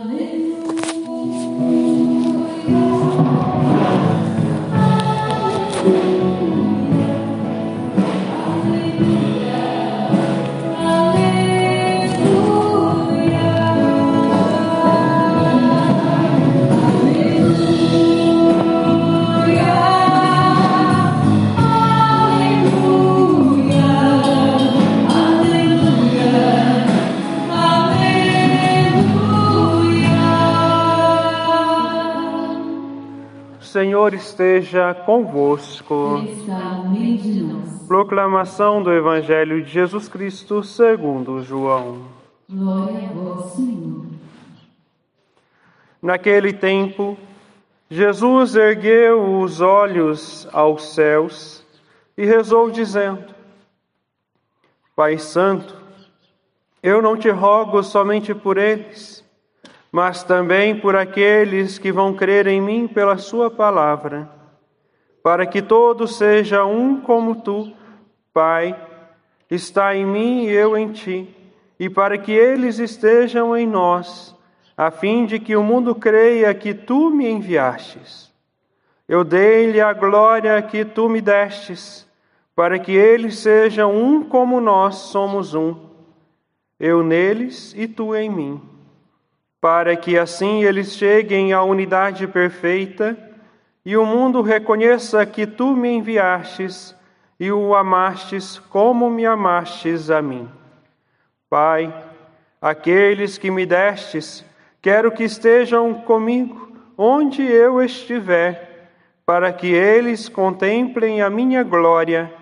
Hallelujah. Senhor esteja convosco. Proclamação do Evangelho de Jesus Cristo segundo João. Glória a vós, Senhor. Naquele tempo, Jesus ergueu os olhos aos céus e rezou, dizendo: Pai Santo, eu não te rogo somente por eles mas também por aqueles que vão crer em mim pela Sua palavra, para que todos sejam um como tu, Pai, está em mim e eu em ti, e para que eles estejam em nós, a fim de que o mundo creia que tu me enviastes. Eu dei-lhe a glória que tu me destes, para que eles sejam um como nós somos um, eu neles e tu em mim para que assim eles cheguem à unidade perfeita e o mundo reconheça que tu me enviastes e o amastes como me amastes a mim. Pai, aqueles que me destes, quero que estejam comigo onde eu estiver, para que eles contemplem a minha glória,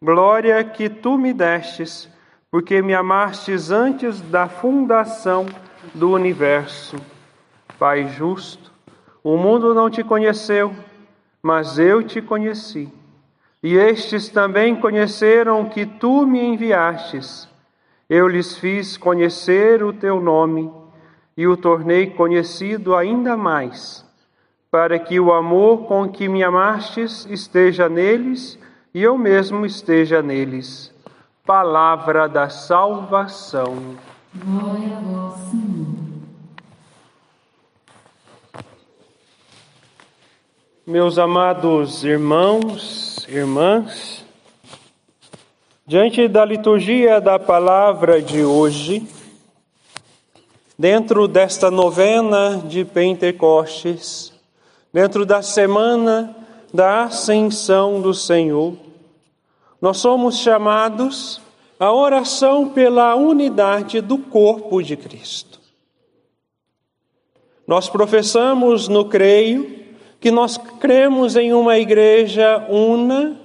glória que tu me destes, porque me amastes antes da fundação do universo. Pai justo, o mundo não te conheceu, mas eu te conheci. E estes também conheceram que tu me enviastes. Eu lhes fiz conhecer o teu nome e o tornei conhecido ainda mais, para que o amor com que me amastes esteja neles e eu mesmo esteja neles. Palavra da salvação. Glória a vós, Senhor. Meus amados irmãos, irmãs, diante da liturgia da palavra de hoje, dentro desta novena de Pentecostes, dentro da semana da ascensão do Senhor, nós somos chamados a oração pela unidade do corpo de Cristo. Nós professamos no creio que nós cremos em uma igreja una,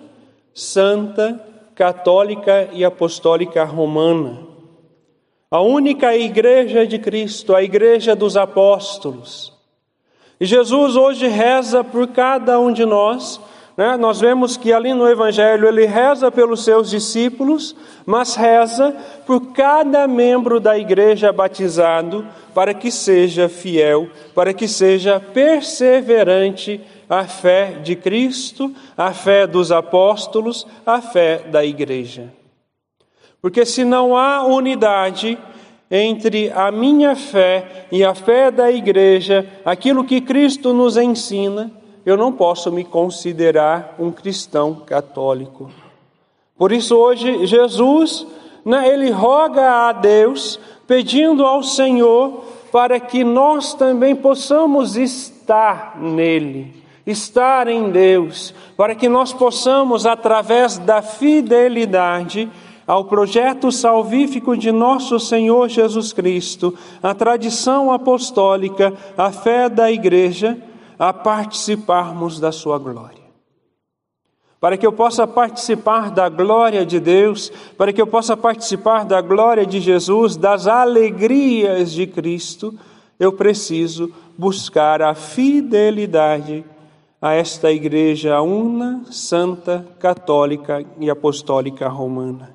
santa, católica e apostólica romana. A única igreja de Cristo, a igreja dos apóstolos. E Jesus hoje reza por cada um de nós né? Nós vemos que ali no Evangelho ele reza pelos seus discípulos, mas reza por cada membro da igreja batizado, para que seja fiel, para que seja perseverante a fé de Cristo, a fé dos apóstolos, a fé da igreja. Porque se não há unidade entre a minha fé e a fé da igreja, aquilo que Cristo nos ensina, eu não posso me considerar um cristão católico. Por isso, hoje, Jesus, né, ele roga a Deus, pedindo ao Senhor para que nós também possamos estar nele, estar em Deus, para que nós possamos, através da fidelidade, ao projeto salvífico de nosso Senhor Jesus Cristo, a tradição apostólica, a fé da Igreja, a participarmos da Sua glória. Para que eu possa participar da glória de Deus, para que eu possa participar da glória de Jesus, das alegrias de Cristo, eu preciso buscar a fidelidade a esta igreja una, santa, católica e apostólica romana.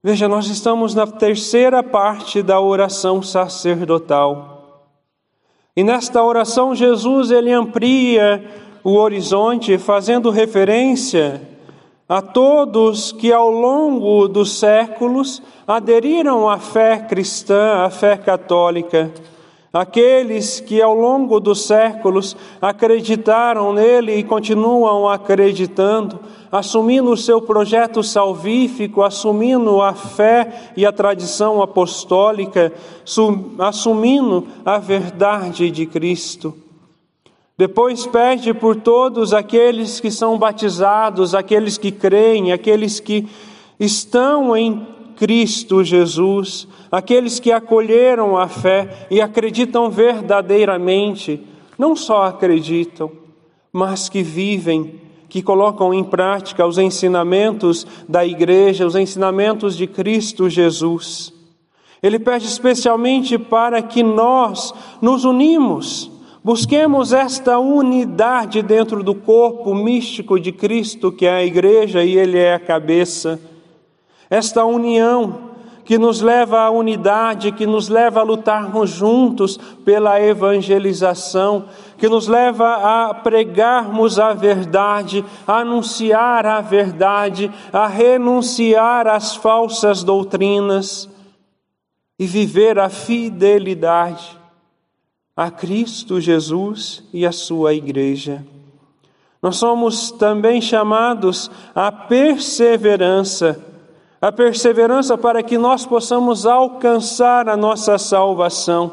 Veja, nós estamos na terceira parte da oração sacerdotal. E nesta oração Jesus ele amplia o horizonte fazendo referência a todos que ao longo dos séculos aderiram à fé cristã, à fé católica, aqueles que ao longo dos séculos acreditaram nele e continuam acreditando, assumindo o seu projeto salvífico, assumindo a fé e a tradição apostólica, assumindo a verdade de Cristo. Depois pede por todos aqueles que são batizados, aqueles que creem, aqueles que estão em Cristo Jesus, aqueles que acolheram a fé e acreditam verdadeiramente, não só acreditam, mas que vivem, que colocam em prática os ensinamentos da igreja, os ensinamentos de Cristo Jesus. Ele pede especialmente para que nós nos unimos Busquemos esta unidade dentro do corpo místico de Cristo, que é a igreja e Ele é a cabeça. Esta união que nos leva à unidade, que nos leva a lutarmos juntos pela evangelização, que nos leva a pregarmos a verdade, a anunciar a verdade, a renunciar às falsas doutrinas e viver a fidelidade a Cristo Jesus e a sua igreja. Nós somos também chamados à perseverança, a perseverança para que nós possamos alcançar a nossa salvação.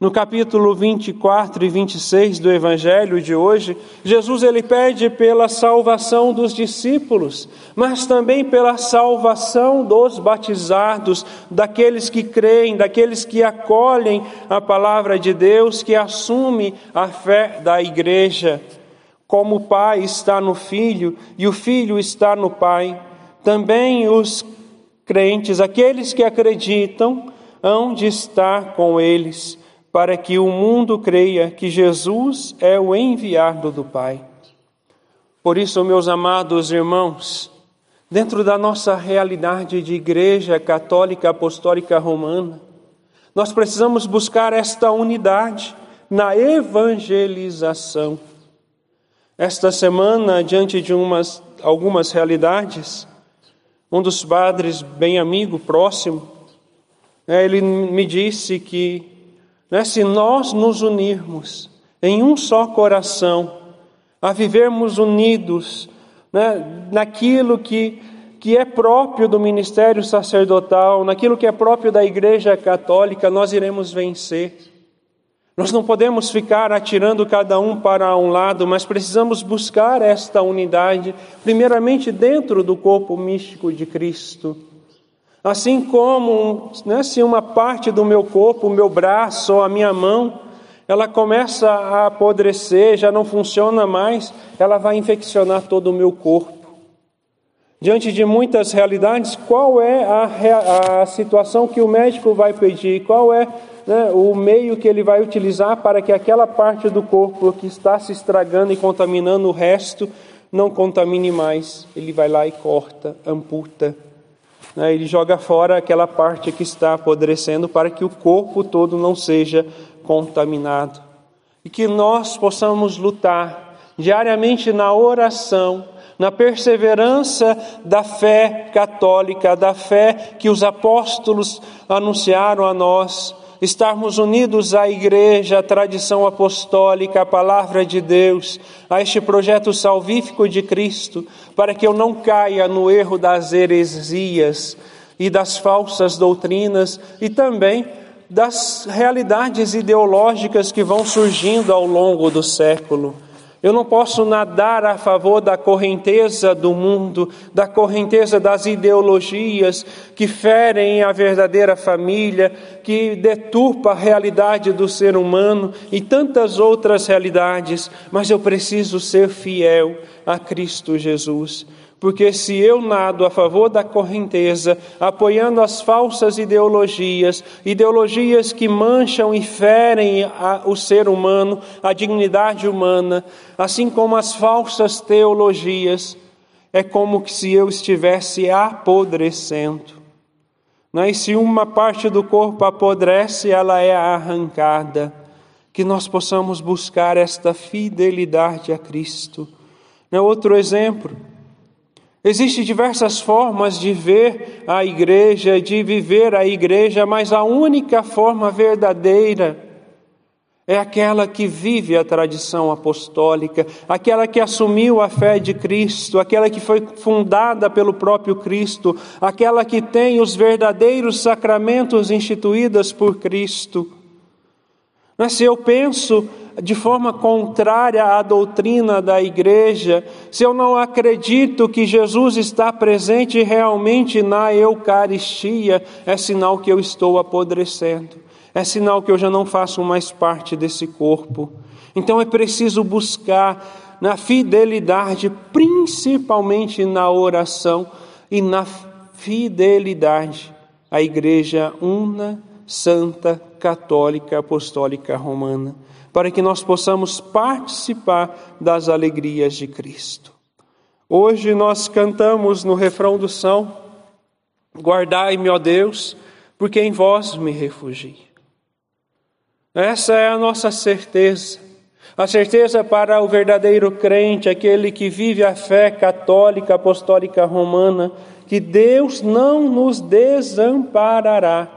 No capítulo 24 e 26 do evangelho de hoje, Jesus ele pede pela salvação dos discípulos, mas também pela salvação dos batizados, daqueles que creem, daqueles que acolhem a palavra de Deus, que assume a fé da igreja. Como o Pai está no Filho e o Filho está no Pai, também os crentes, aqueles que acreditam, hão de estar com eles para que o mundo creia que Jesus é o enviado do Pai. Por isso, meus amados irmãos, dentro da nossa realidade de Igreja Católica Apostólica Romana, nós precisamos buscar esta unidade na evangelização. Esta semana, diante de umas, algumas realidades, um dos padres, bem amigo, próximo, né, ele me disse que né, se nós nos unirmos em um só coração, a vivermos unidos né, naquilo que, que é próprio do ministério sacerdotal, naquilo que é próprio da Igreja Católica, nós iremos vencer. Nós não podemos ficar atirando cada um para um lado, mas precisamos buscar esta unidade, primeiramente dentro do corpo místico de Cristo. Assim como né, se uma parte do meu corpo, o meu braço ou a minha mão, ela começa a apodrecer, já não funciona mais, ela vai infeccionar todo o meu corpo. Diante de muitas realidades, qual é a, a situação que o médico vai pedir? Qual é né, o meio que ele vai utilizar para que aquela parte do corpo que está se estragando e contaminando o resto não contamine mais? Ele vai lá e corta, amputa né, ele joga fora aquela parte que está apodrecendo para que o corpo todo não seja contaminado. E que nós possamos lutar diariamente na oração, na perseverança da fé católica, da fé que os apóstolos anunciaram a nós estarmos unidos à igreja, à tradição apostólica, à palavra de Deus, a este projeto salvífico de Cristo, para que eu não caia no erro das heresias e das falsas doutrinas e também das realidades ideológicas que vão surgindo ao longo do século. Eu não posso nadar a favor da correnteza do mundo, da correnteza das ideologias que ferem a verdadeira família, que deturpa a realidade do ser humano e tantas outras realidades, mas eu preciso ser fiel a Cristo Jesus. Porque se eu nado a favor da correnteza, apoiando as falsas ideologias, ideologias que mancham e ferem a, o ser humano, a dignidade humana, assim como as falsas teologias, é como se eu estivesse apodrecendo. Né? E se uma parte do corpo apodrece, ela é arrancada. Que nós possamos buscar esta fidelidade a Cristo. Né? Outro exemplo Existem diversas formas de ver a igreja, de viver a igreja, mas a única forma verdadeira é aquela que vive a tradição apostólica, aquela que assumiu a fé de Cristo, aquela que foi fundada pelo próprio Cristo, aquela que tem os verdadeiros sacramentos instituídos por Cristo. Mas se eu penso de forma contrária à doutrina da igreja, se eu não acredito que Jesus está presente realmente na Eucaristia, é sinal que eu estou apodrecendo, é sinal que eu já não faço mais parte desse corpo. Então é preciso buscar na fidelidade, principalmente na oração e na fidelidade, a igreja una, santa, católica, apostólica romana para que nós possamos participar das alegrias de Cristo. Hoje nós cantamos no refrão do São: Guardai-me, ó Deus, porque em vós me refugio. Essa é a nossa certeza. A certeza para o verdadeiro crente, aquele que vive a fé católica, apostólica romana, que Deus não nos desamparará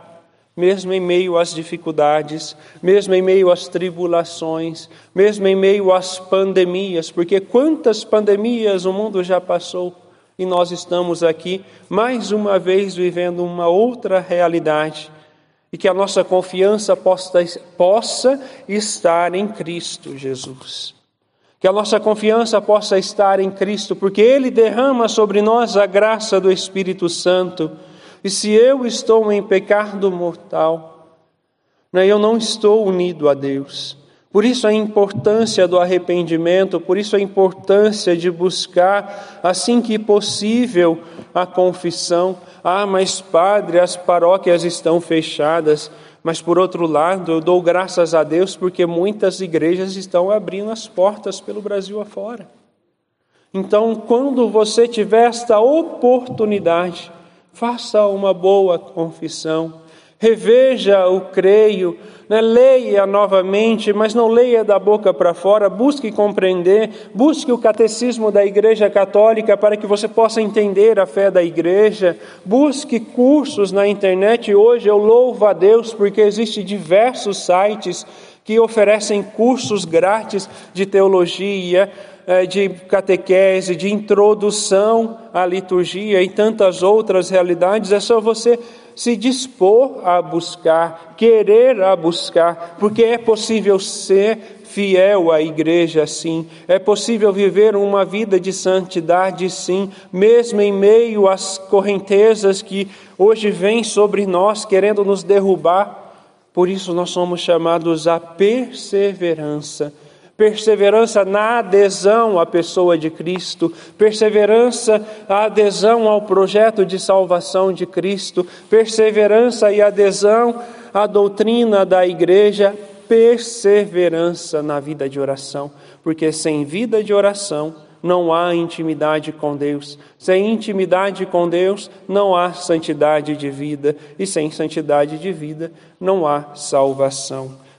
mesmo em meio às dificuldades, mesmo em meio às tribulações, mesmo em meio às pandemias, porque quantas pandemias o mundo já passou e nós estamos aqui mais uma vez vivendo uma outra realidade e que a nossa confiança possa, possa estar em Cristo Jesus. Que a nossa confiança possa estar em Cristo, porque Ele derrama sobre nós a graça do Espírito Santo e se eu estou em pecado mortal, né, eu não estou unido a Deus. Por isso a importância do arrependimento, por isso a importância de buscar, assim que possível, a confissão. Ah, mas padre, as paróquias estão fechadas. Mas por outro lado, eu dou graças a Deus porque muitas igrejas estão abrindo as portas pelo Brasil afora. Então, quando você tiver esta oportunidade, faça uma boa confissão, reveja o creio, né? leia novamente, mas não leia da boca para fora, busque compreender, busque o catecismo da Igreja Católica para que você possa entender a fé da Igreja, busque cursos na internet. Hoje eu louvo a Deus porque existem diversos sites que oferecem cursos grátis de teologia, de catequese, de introdução à liturgia e tantas outras realidades, é só você se dispor a buscar, querer a buscar, porque é possível ser fiel à igreja, sim. É possível viver uma vida de santidade, sim, mesmo em meio às correntezas que hoje vêm sobre nós, querendo nos derrubar. Por isso nós somos chamados à perseverança perseverança na adesão à pessoa de Cristo, perseverança, a adesão ao projeto de salvação de Cristo, perseverança e adesão à doutrina da igreja, perseverança na vida de oração, porque sem vida de oração não há intimidade com Deus. Sem intimidade com Deus não há santidade de vida, e sem santidade de vida não há salvação.